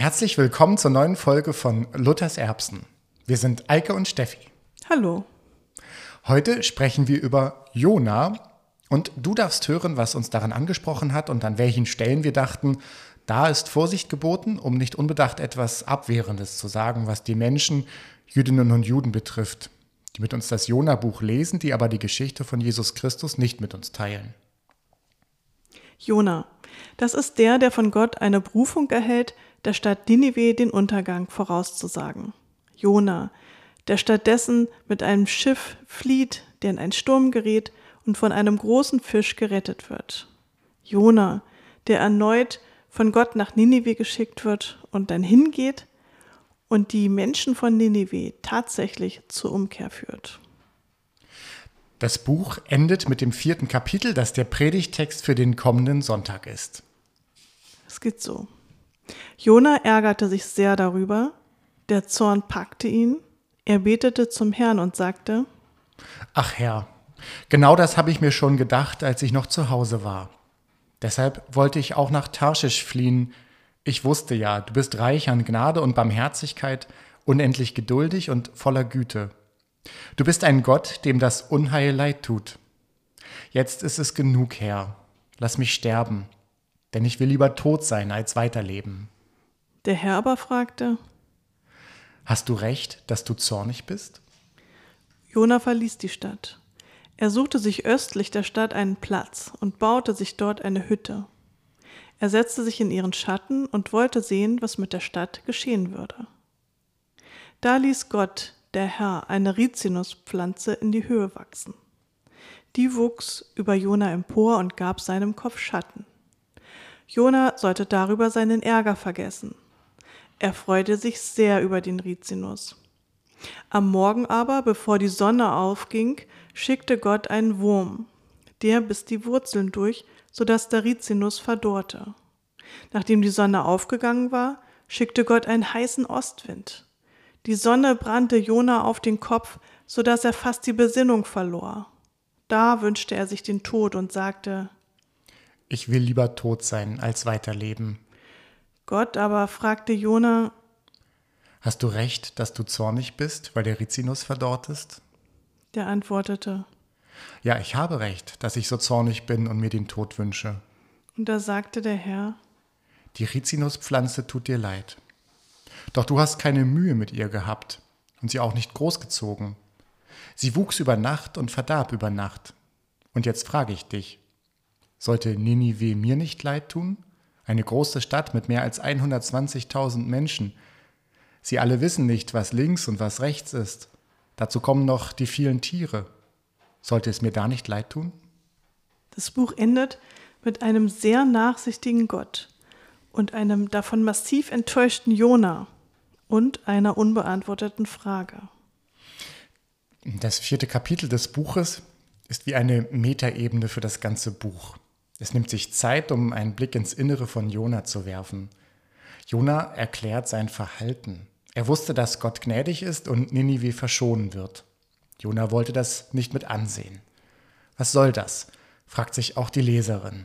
Herzlich willkommen zur neuen Folge von Luthers Erbsen. Wir sind Eike und Steffi. Hallo. Heute sprechen wir über Jona und du darfst hören, was uns daran angesprochen hat und an welchen Stellen wir dachten, da ist Vorsicht geboten, um nicht unbedacht etwas Abwehrendes zu sagen, was die Menschen, Jüdinnen und Juden betrifft, die mit uns das Jona-Buch lesen, die aber die Geschichte von Jesus Christus nicht mit uns teilen. Jona, das ist der, der von Gott eine Berufung erhält, der Stadt Ninive den Untergang vorauszusagen. Jona, der stattdessen mit einem Schiff flieht, der in einen Sturm gerät und von einem großen Fisch gerettet wird. Jona, der erneut von Gott nach Ninive geschickt wird und dann hingeht und die Menschen von Ninive tatsächlich zur Umkehr führt. Das Buch endet mit dem vierten Kapitel, das der Predigtext für den kommenden Sonntag ist. Es geht so. Jona ärgerte sich sehr darüber, der Zorn packte ihn, er betete zum Herrn und sagte, Ach Herr, genau das habe ich mir schon gedacht, als ich noch zu Hause war. Deshalb wollte ich auch nach Tarschisch fliehen. Ich wusste ja, du bist reich an Gnade und Barmherzigkeit, unendlich geduldig und voller Güte. Du bist ein Gott, dem das Unheil leid tut. Jetzt ist es genug, Herr. Lass mich sterben, denn ich will lieber tot sein als weiterleben. Der Herr aber fragte, Hast du recht, dass du zornig bist? Jona verließ die Stadt. Er suchte sich östlich der Stadt einen Platz und baute sich dort eine Hütte. Er setzte sich in ihren Schatten und wollte sehen, was mit der Stadt geschehen würde. Da ließ Gott, der Herr, eine Rizinuspflanze in die Höhe wachsen. Die wuchs über Jona empor und gab seinem Kopf Schatten. Jona sollte darüber seinen Ärger vergessen er freute sich sehr über den Rizinus. Am Morgen aber, bevor die Sonne aufging, schickte Gott einen Wurm. Der biss die Wurzeln durch, so dass der Rizinus verdorrte. Nachdem die Sonne aufgegangen war, schickte Gott einen heißen Ostwind. Die Sonne brannte Jona auf den Kopf, so dass er fast die Besinnung verlor. Da wünschte er sich den Tod und sagte, Ich will lieber tot sein, als weiterleben. Gott aber fragte Jona, Hast du recht, dass du zornig bist, weil der Rizinus verdorrt ist? Der antwortete, Ja, ich habe recht, dass ich so zornig bin und mir den Tod wünsche. Und da sagte der Herr, Die Rizinuspflanze tut dir leid. Doch du hast keine Mühe mit ihr gehabt und sie auch nicht großgezogen. Sie wuchs über Nacht und verdarb über Nacht. Und jetzt frage ich dich, sollte Ninive mir nicht leid tun? eine große Stadt mit mehr als 120.000 Menschen. Sie alle wissen nicht, was links und was rechts ist. Dazu kommen noch die vielen Tiere. Sollte es mir da nicht leid tun? Das Buch endet mit einem sehr nachsichtigen Gott und einem davon massiv enttäuschten Jona und einer unbeantworteten Frage. Das vierte Kapitel des Buches ist wie eine Metaebene für das ganze Buch. Es nimmt sich Zeit, um einen Blick ins Innere von Jona zu werfen. Jona erklärt sein Verhalten. Er wusste, dass Gott gnädig ist und Ninive verschonen wird. Jona wollte das nicht mit ansehen. Was soll das? fragt sich auch die Leserin.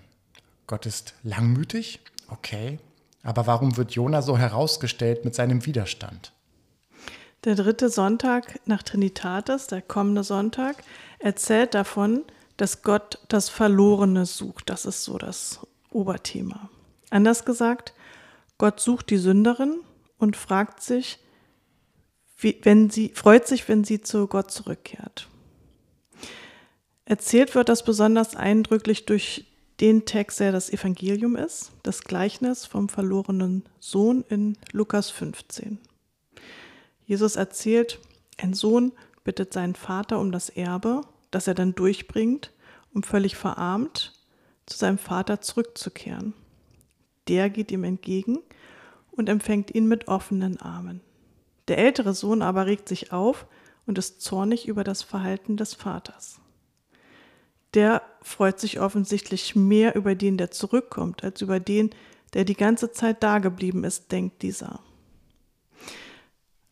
Gott ist langmütig? Okay. Aber warum wird Jona so herausgestellt mit seinem Widerstand? Der dritte Sonntag nach Trinitatis, der kommende Sonntag, erzählt davon, dass Gott das Verlorene sucht. Das ist so das Oberthema. Anders gesagt, Gott sucht die Sünderin und fragt sich, wenn sie, freut sich, wenn sie zu Gott zurückkehrt. Erzählt wird das besonders eindrücklich durch den Text, der das Evangelium ist, das Gleichnis vom verlorenen Sohn in Lukas 15. Jesus erzählt, ein Sohn bittet seinen Vater um das Erbe das er dann durchbringt, um völlig verarmt zu seinem Vater zurückzukehren. Der geht ihm entgegen und empfängt ihn mit offenen Armen. Der ältere Sohn aber regt sich auf und ist zornig über das Verhalten des Vaters. Der freut sich offensichtlich mehr über den, der zurückkommt, als über den, der die ganze Zeit dageblieben ist, denkt dieser.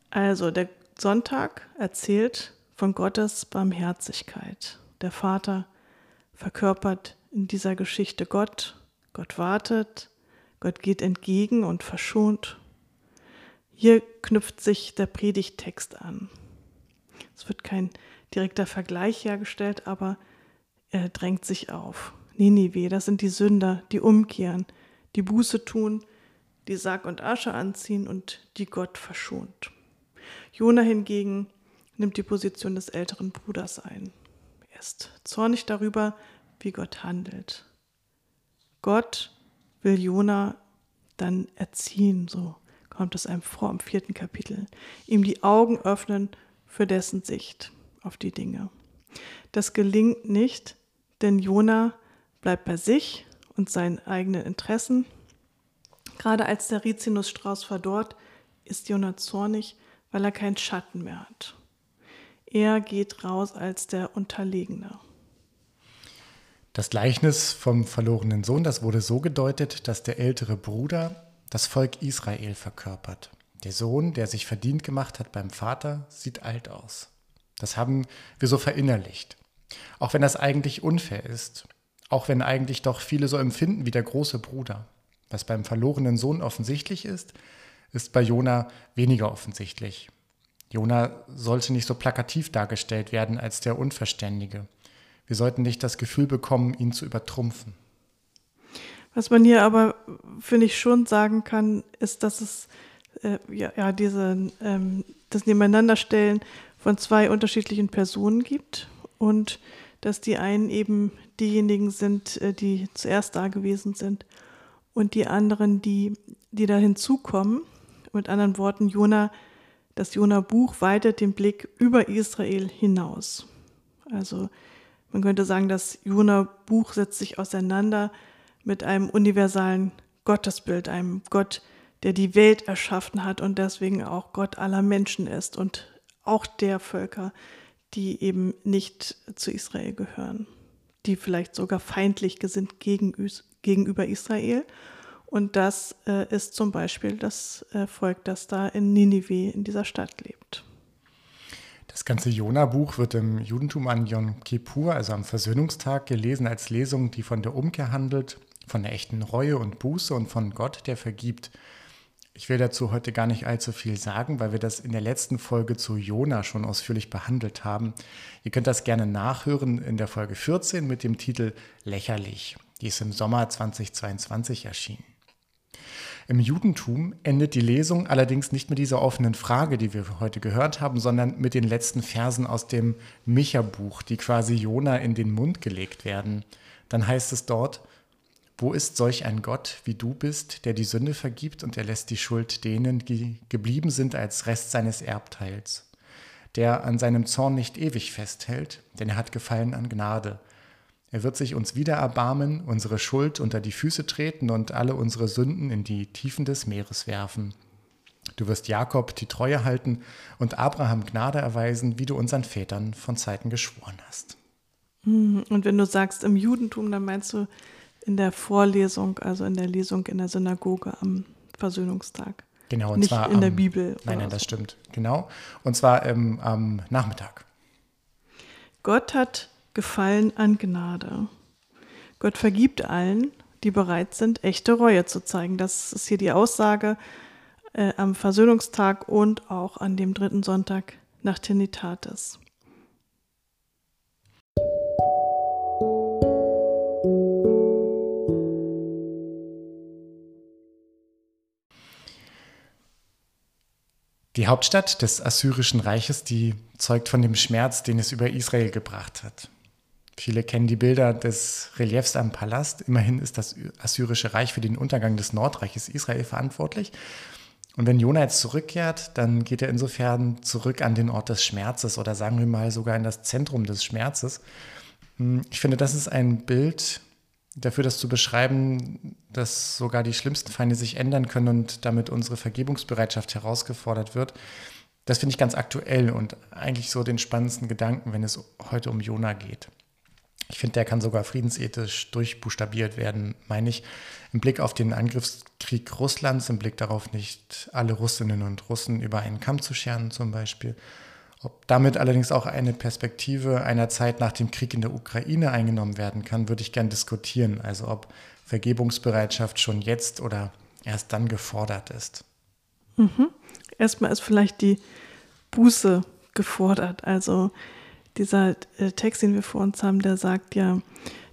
Also der Sonntag erzählt von Gottes Barmherzigkeit. Der Vater verkörpert in dieser Geschichte Gott. Gott wartet, Gott geht entgegen und verschont. Hier knüpft sich der Predigtext an. Es wird kein direkter Vergleich hergestellt, aber er drängt sich auf. Ninive, das sind die Sünder, die umkehren, die Buße tun, die Sarg und Asche anziehen und die Gott verschont. Jona hingegen nimmt die Position des älteren Bruders ein. Ist zornig darüber, wie Gott handelt. Gott will Jona dann erziehen, so kommt es einem vor im vierten Kapitel, ihm die Augen öffnen für dessen Sicht auf die Dinge. Das gelingt nicht, denn Jona bleibt bei sich und seinen eigenen Interessen. Gerade als der Rizinusstrauß verdorrt, ist Jona zornig, weil er keinen Schatten mehr hat. Er geht raus als der Unterlegene. Das Gleichnis vom verlorenen Sohn, das wurde so gedeutet, dass der ältere Bruder das Volk Israel verkörpert. Der Sohn, der sich verdient gemacht hat beim Vater, sieht alt aus. Das haben wir so verinnerlicht. Auch wenn das eigentlich unfair ist. Auch wenn eigentlich doch viele so empfinden wie der große Bruder. Was beim verlorenen Sohn offensichtlich ist, ist bei Jona weniger offensichtlich. Jona sollte nicht so plakativ dargestellt werden als der Unverständige. Wir sollten nicht das Gefühl bekommen, ihn zu übertrumpfen. Was man hier aber, finde ich, schon sagen kann, ist, dass es äh, ja, ja, diese, ähm, das Nebeneinanderstellen von zwei unterschiedlichen Personen gibt und dass die einen eben diejenigen sind, äh, die zuerst da gewesen sind und die anderen, die, die da hinzukommen. Mit anderen Worten, Jona, das Jona-Buch weitet den Blick über Israel hinaus. Also man könnte sagen, das Jona-Buch setzt sich auseinander mit einem universalen Gottesbild, einem Gott, der die Welt erschaffen hat und deswegen auch Gott aller Menschen ist und auch der Völker, die eben nicht zu Israel gehören, die vielleicht sogar feindlich gesinnt gegen, gegenüber Israel. Und das äh, ist zum Beispiel das äh, Volk, das da in Ninive, in dieser Stadt lebt. Das ganze Jona-Buch wird im Judentum an Yom Kippur, also am Versöhnungstag, gelesen als Lesung, die von der Umkehr handelt, von der echten Reue und Buße und von Gott, der vergibt. Ich will dazu heute gar nicht allzu viel sagen, weil wir das in der letzten Folge zu Jona schon ausführlich behandelt haben. Ihr könnt das gerne nachhören in der Folge 14 mit dem Titel Lächerlich. Die ist im Sommer 2022 erschienen. Im Judentum endet die Lesung allerdings nicht mit dieser offenen Frage, die wir heute gehört haben, sondern mit den letzten Versen aus dem Micha-Buch, die quasi Jona in den Mund gelegt werden. Dann heißt es dort, wo ist solch ein Gott, wie du bist, der die Sünde vergibt und er lässt die Schuld denen, die geblieben sind als Rest seines Erbteils, der an seinem Zorn nicht ewig festhält, denn er hat Gefallen an Gnade. Er wird sich uns wieder erbarmen, unsere Schuld unter die Füße treten und alle unsere Sünden in die Tiefen des Meeres werfen. Du wirst Jakob die Treue halten und Abraham Gnade erweisen, wie du unseren Vätern von Zeiten geschworen hast. Hm, und wenn du sagst im Judentum, dann meinst du in der Vorlesung, also in der Lesung in der Synagoge am Versöhnungstag. Genau, und Nicht zwar in am, der Bibel. Nein, nein, das stimmt. Genau. Und zwar ähm, am Nachmittag. Gott hat Gefallen an Gnade. Gott vergibt allen, die bereit sind, echte Reue zu zeigen. Das ist hier die Aussage äh, am Versöhnungstag und auch an dem dritten Sonntag nach Trinitatis. Die Hauptstadt des Assyrischen Reiches, die zeugt von dem Schmerz, den es über Israel gebracht hat. Viele kennen die Bilder des Reliefs am Palast. Immerhin ist das Assyrische Reich für den Untergang des Nordreiches Israel verantwortlich. Und wenn Jona jetzt zurückkehrt, dann geht er insofern zurück an den Ort des Schmerzes oder sagen wir mal sogar in das Zentrum des Schmerzes. Hm, ich finde, das ist ein Bild, dafür, das zu beschreiben, dass sogar die schlimmsten Feinde sich ändern können und damit unsere Vergebungsbereitschaft herausgefordert wird. Das finde ich ganz aktuell und eigentlich so den spannendsten Gedanken, wenn es heute um Jona geht. Ich finde, der kann sogar friedensethisch durchbuchstabiert werden, meine ich, im Blick auf den Angriffskrieg Russlands, im Blick darauf, nicht alle Russinnen und Russen über einen Kamm zu scheren zum Beispiel ob damit allerdings auch eine Perspektive einer Zeit nach dem Krieg in der Ukraine eingenommen werden kann, würde ich gern diskutieren. Also ob Vergebungsbereitschaft schon jetzt oder erst dann gefordert ist. Mhm. Erstmal ist vielleicht die Buße gefordert. Also dieser äh, Text, den wir vor uns haben, der sagt ja,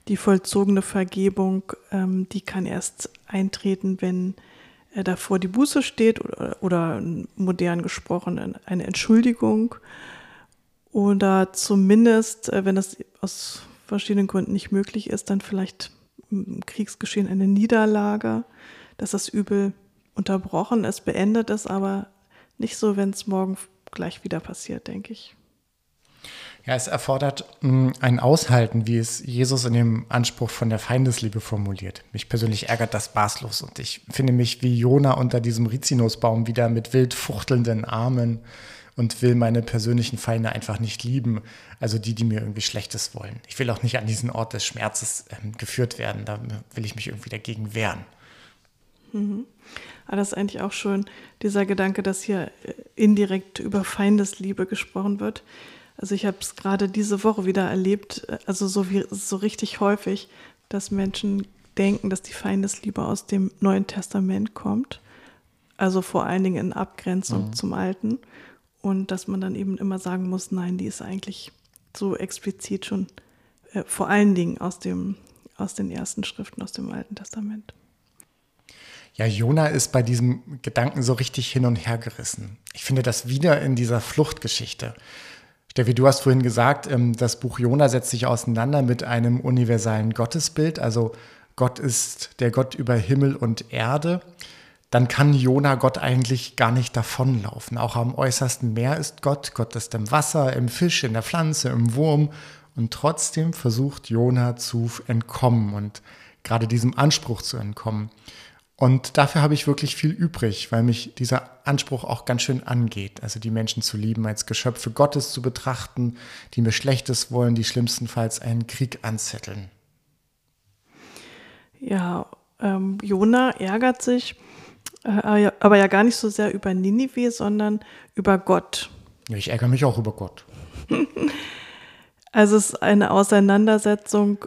die vollzogene Vergebung, ähm, die kann erst eintreten, wenn äh, davor die Buße steht oder, oder modern gesprochen eine Entschuldigung oder zumindest, äh, wenn das aus verschiedenen Gründen nicht möglich ist, dann vielleicht im Kriegsgeschehen eine Niederlage, dass das Übel unterbrochen ist, beendet ist, aber nicht so, wenn es morgen gleich wieder passiert, denke ich. Ja, es erfordert mm, ein Aushalten, wie es Jesus in dem Anspruch von der Feindesliebe formuliert. Mich persönlich ärgert das maßlos und ich finde mich wie Jona unter diesem Rizinusbaum wieder mit wild fuchtelnden Armen und will meine persönlichen Feinde einfach nicht lieben, also die, die mir irgendwie Schlechtes wollen. Ich will auch nicht an diesen Ort des Schmerzes ähm, geführt werden, da will ich mich irgendwie dagegen wehren. Mhm. Aber das ist eigentlich auch schön, dieser Gedanke, dass hier äh, indirekt über Feindesliebe gesprochen wird. Also ich habe es gerade diese Woche wieder erlebt, äh, also so, wie, so richtig häufig, dass Menschen denken, dass die Feindesliebe aus dem Neuen Testament kommt. Also vor allen Dingen in Abgrenzung mhm. zum Alten. Und dass man dann eben immer sagen muss, nein, die ist eigentlich so explizit schon äh, vor allen Dingen aus, dem, aus den ersten Schriften aus dem Alten Testament. Ja, Jona ist bei diesem Gedanken so richtig hin und her gerissen. Ich finde das wieder in dieser Fluchtgeschichte. Steffi, du hast vorhin gesagt, ähm, das Buch Jona setzt sich auseinander mit einem universalen Gottesbild. Also Gott ist der Gott über Himmel und Erde dann kann Jona Gott eigentlich gar nicht davonlaufen. Auch am äußersten Meer ist Gott. Gott ist im Wasser, im Fisch, in der Pflanze, im Wurm. Und trotzdem versucht Jona zu entkommen und gerade diesem Anspruch zu entkommen. Und dafür habe ich wirklich viel übrig, weil mich dieser Anspruch auch ganz schön angeht. Also die Menschen zu lieben, als Geschöpfe Gottes zu betrachten, die mir Schlechtes wollen, die schlimmstenfalls einen Krieg anzetteln. Ja, ähm, Jona ärgert sich, äh, aber ja gar nicht so sehr über Ninive, sondern über Gott. Ich ärgere mich auch über Gott. also es ist eine Auseinandersetzung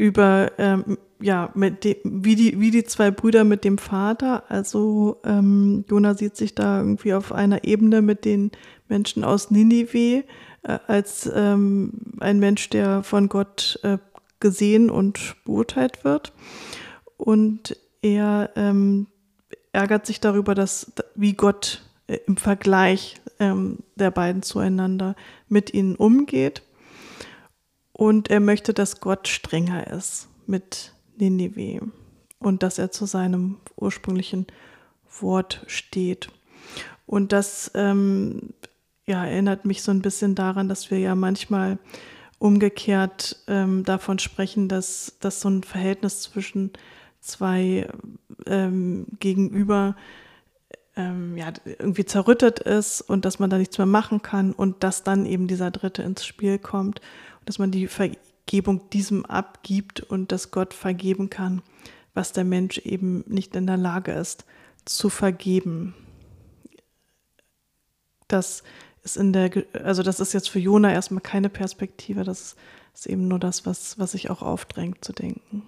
über, ähm, ja, mit dem, wie, die, wie die zwei Brüder mit dem Vater. Also ähm, Jona sieht sich da irgendwie auf einer Ebene mit den Menschen aus Ninive äh, als ähm, ein Mensch, der von Gott äh, gesehen und beurteilt wird. Und er ähm, ärgert sich darüber, dass wie Gott äh, im Vergleich ähm, der beiden zueinander mit ihnen umgeht. Und er möchte, dass Gott strenger ist mit Ninive und dass er zu seinem ursprünglichen Wort steht. Und das ähm, ja, erinnert mich so ein bisschen daran, dass wir ja manchmal umgekehrt ähm, davon sprechen, dass, dass so ein Verhältnis zwischen zwei ähm, gegenüber ähm, ja, irgendwie zerrüttet ist und dass man da nichts mehr machen kann und dass dann eben dieser Dritte ins Spiel kommt dass man die Vergebung diesem abgibt und dass Gott vergeben kann, was der Mensch eben nicht in der Lage ist zu vergeben. Das ist in der, also das ist jetzt für Jona erstmal keine Perspektive, das ist eben nur das, was, was sich auch aufdrängt zu denken.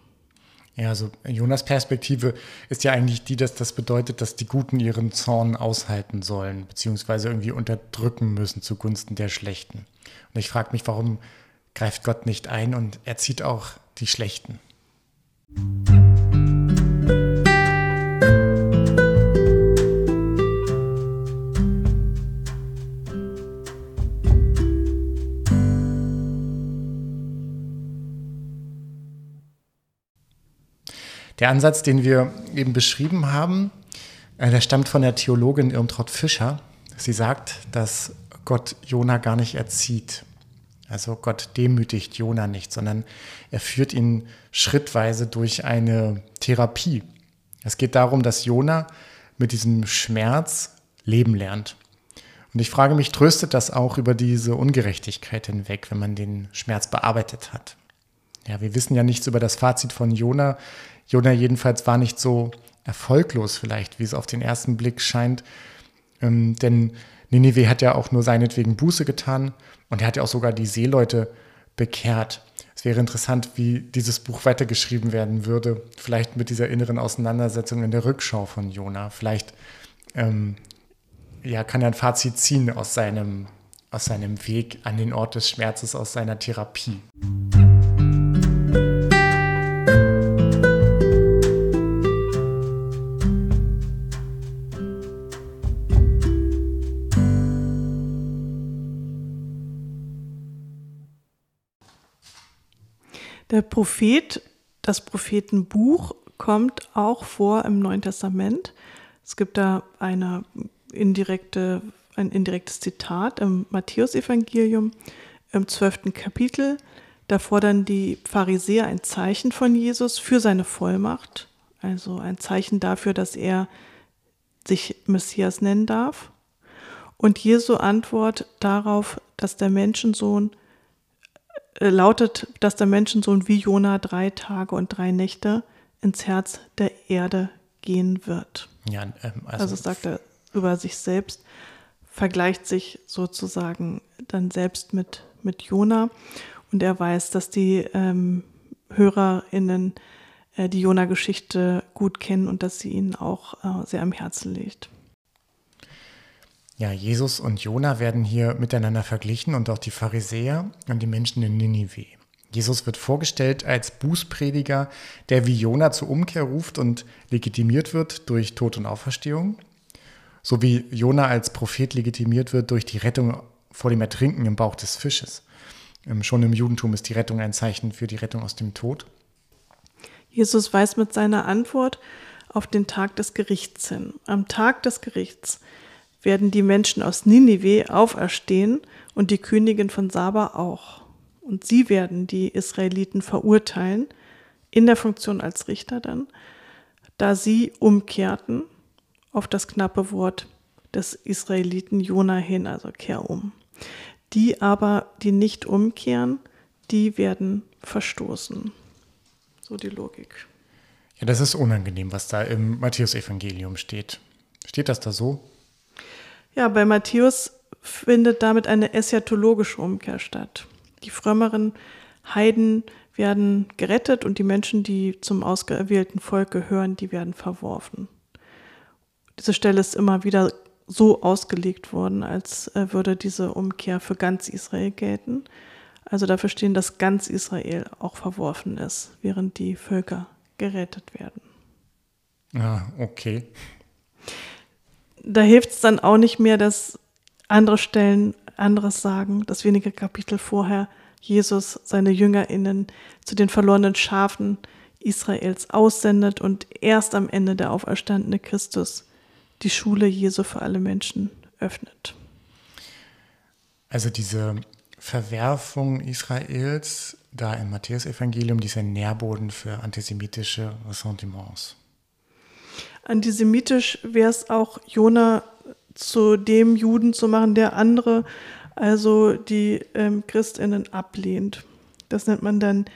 Ja, also Jonas Perspektive ist ja eigentlich die, dass das bedeutet, dass die Guten ihren Zorn aushalten sollen, beziehungsweise irgendwie unterdrücken müssen zugunsten der Schlechten. Und ich frage mich, warum greift Gott nicht ein und erzieht auch die Schlechten? Der Ansatz, den wir eben beschrieben haben, äh, der stammt von der Theologin Irmtraut Fischer. Sie sagt, dass Gott Jona gar nicht erzieht. Also Gott demütigt Jona nicht, sondern er führt ihn schrittweise durch eine Therapie. Es geht darum, dass Jona mit diesem Schmerz leben lernt. Und ich frage mich, tröstet das auch über diese Ungerechtigkeit hinweg, wenn man den Schmerz bearbeitet hat? Ja, wir wissen ja nichts über das Fazit von Jona. Jona jedenfalls war nicht so erfolglos vielleicht, wie es auf den ersten Blick scheint. Ähm, denn Ninive hat ja auch nur seinetwegen Buße getan und er hat ja auch sogar die Seeleute bekehrt. Es wäre interessant, wie dieses Buch weitergeschrieben werden würde. Vielleicht mit dieser inneren Auseinandersetzung in der Rückschau von Jona. Vielleicht ähm, ja, kann er ein Fazit ziehen aus seinem, aus seinem Weg an den Ort des Schmerzes, aus seiner Therapie. Prophet, das Prophetenbuch kommt auch vor im Neuen Testament. Es gibt da eine indirekte, ein indirektes Zitat im Matthäusevangelium im zwölften Kapitel. Da fordern die Pharisäer ein Zeichen von Jesus für seine Vollmacht, also ein Zeichen dafür, dass er sich Messias nennen darf. Und Jesu Antwort darauf, dass der Menschensohn lautet, dass der Menschensohn wie Jona drei Tage und drei Nächte ins Herz der Erde gehen wird. Ja, ähm, also, also sagt er über sich selbst, vergleicht sich sozusagen dann selbst mit, mit Jona und er weiß, dass die ähm, HörerInnen äh, die Jona-Geschichte gut kennen und dass sie ihn auch äh, sehr am Herzen liegt. Ja, Jesus und Jona werden hier miteinander verglichen und auch die Pharisäer und die Menschen in Ninive. Jesus wird vorgestellt als Bußprediger, der wie Jona zur Umkehr ruft und legitimiert wird durch Tod und Auferstehung, so wie Jona als Prophet legitimiert wird durch die Rettung vor dem Ertrinken im Bauch des Fisches. Ähm, schon im Judentum ist die Rettung ein Zeichen für die Rettung aus dem Tod. Jesus weist mit seiner Antwort auf den Tag des Gerichts hin. Am Tag des Gerichts werden die Menschen aus Ninive auferstehen und die Königin von Saba auch. Und sie werden die Israeliten verurteilen, in der Funktion als Richter dann, da sie umkehrten auf das knappe Wort des Israeliten Jona hin, also kehr um. Die aber, die nicht umkehren, die werden verstoßen. So die Logik. Ja, das ist unangenehm, was da im Matthäusevangelium steht. Steht das da so? Ja, bei Matthäus findet damit eine eschatologische Umkehr statt. Die frömmeren Heiden werden gerettet und die Menschen, die zum ausgewählten Volk gehören, die werden verworfen. Diese Stelle ist immer wieder so ausgelegt worden, als äh, würde diese Umkehr für ganz Israel gelten. Also dafür stehen, dass ganz Israel auch verworfen ist, während die Völker gerettet werden. Ah, okay da hilft es dann auch nicht mehr, dass andere Stellen anderes sagen, dass wenige Kapitel vorher Jesus seine JüngerInnen zu den verlorenen Schafen Israels aussendet und erst am Ende der auferstandene Christus die Schule Jesu für alle Menschen öffnet. Also diese Verwerfung Israels da im Matthäusevangelium, dieser Nährboden für antisemitische Ressentiments. Antisemitisch wäre es auch, Jona zu dem Juden zu machen, der andere, also die ähm, Christinnen ablehnt. Das nennt man dann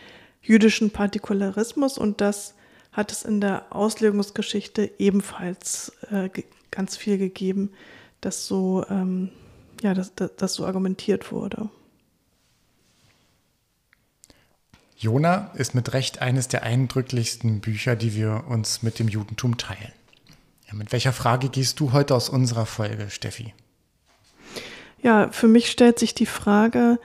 jüdischen Partikularismus und das hat es in der Auslegungsgeschichte ebenfalls äh, ganz viel gegeben, dass so, ähm, ja, dass, dass so argumentiert wurde. Jona ist mit Recht eines der eindrücklichsten Bücher, die wir uns mit dem Judentum teilen. Ja, mit welcher Frage gehst du heute aus unserer Folge, Steffi? Ja, für mich stellt sich die Frage,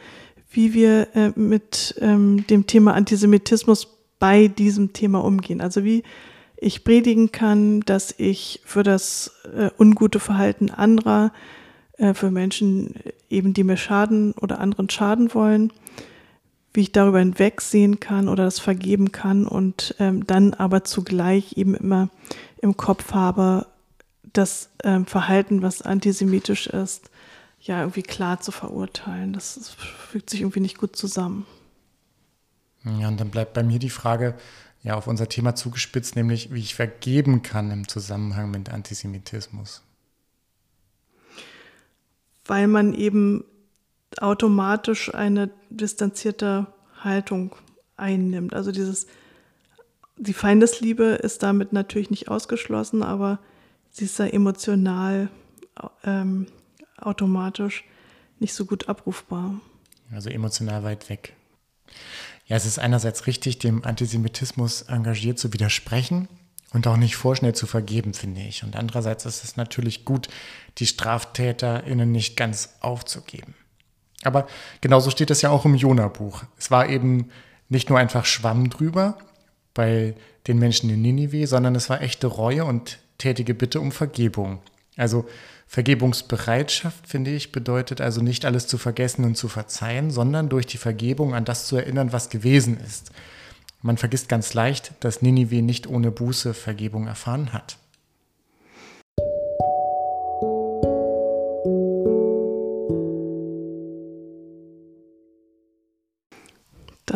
wie wir äh, mit ähm, dem Thema Antisemitismus bei diesem Thema umgehen. Also wie ich predigen kann, dass ich für das äh, ungute Verhalten anderer, äh, für Menschen eben, die mir schaden oder anderen schaden wollen, wie ich darüber hinwegsehen kann oder das vergeben kann und ähm, dann aber zugleich eben immer im Kopf habe, das ähm, Verhalten, was antisemitisch ist, ja irgendwie klar zu verurteilen. Das, das fügt sich irgendwie nicht gut zusammen. Ja, und dann bleibt bei mir die Frage, ja, auf unser Thema zugespitzt, nämlich wie ich vergeben kann im Zusammenhang mit Antisemitismus. Weil man eben automatisch eine distanzierte Haltung einnimmt. Also dieses, die Feindesliebe ist damit natürlich nicht ausgeschlossen, aber sie ist ja emotional ähm, automatisch nicht so gut abrufbar. Also emotional weit weg. Ja, es ist einerseits richtig, dem Antisemitismus engagiert zu widersprechen und auch nicht vorschnell zu vergeben, finde ich. Und andererseits ist es natürlich gut, die StraftäterInnen nicht ganz aufzugeben. Aber genauso steht es ja auch im Jona-Buch. Es war eben nicht nur einfach Schwamm drüber bei den Menschen in Ninive, sondern es war echte Reue und tätige Bitte um Vergebung. Also Vergebungsbereitschaft, finde ich, bedeutet also nicht alles zu vergessen und zu verzeihen, sondern durch die Vergebung an das zu erinnern, was gewesen ist. Man vergisst ganz leicht, dass Ninive nicht ohne Buße Vergebung erfahren hat.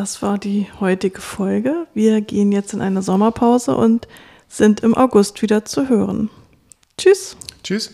Das war die heutige Folge. Wir gehen jetzt in eine Sommerpause und sind im August wieder zu hören. Tschüss. Tschüss.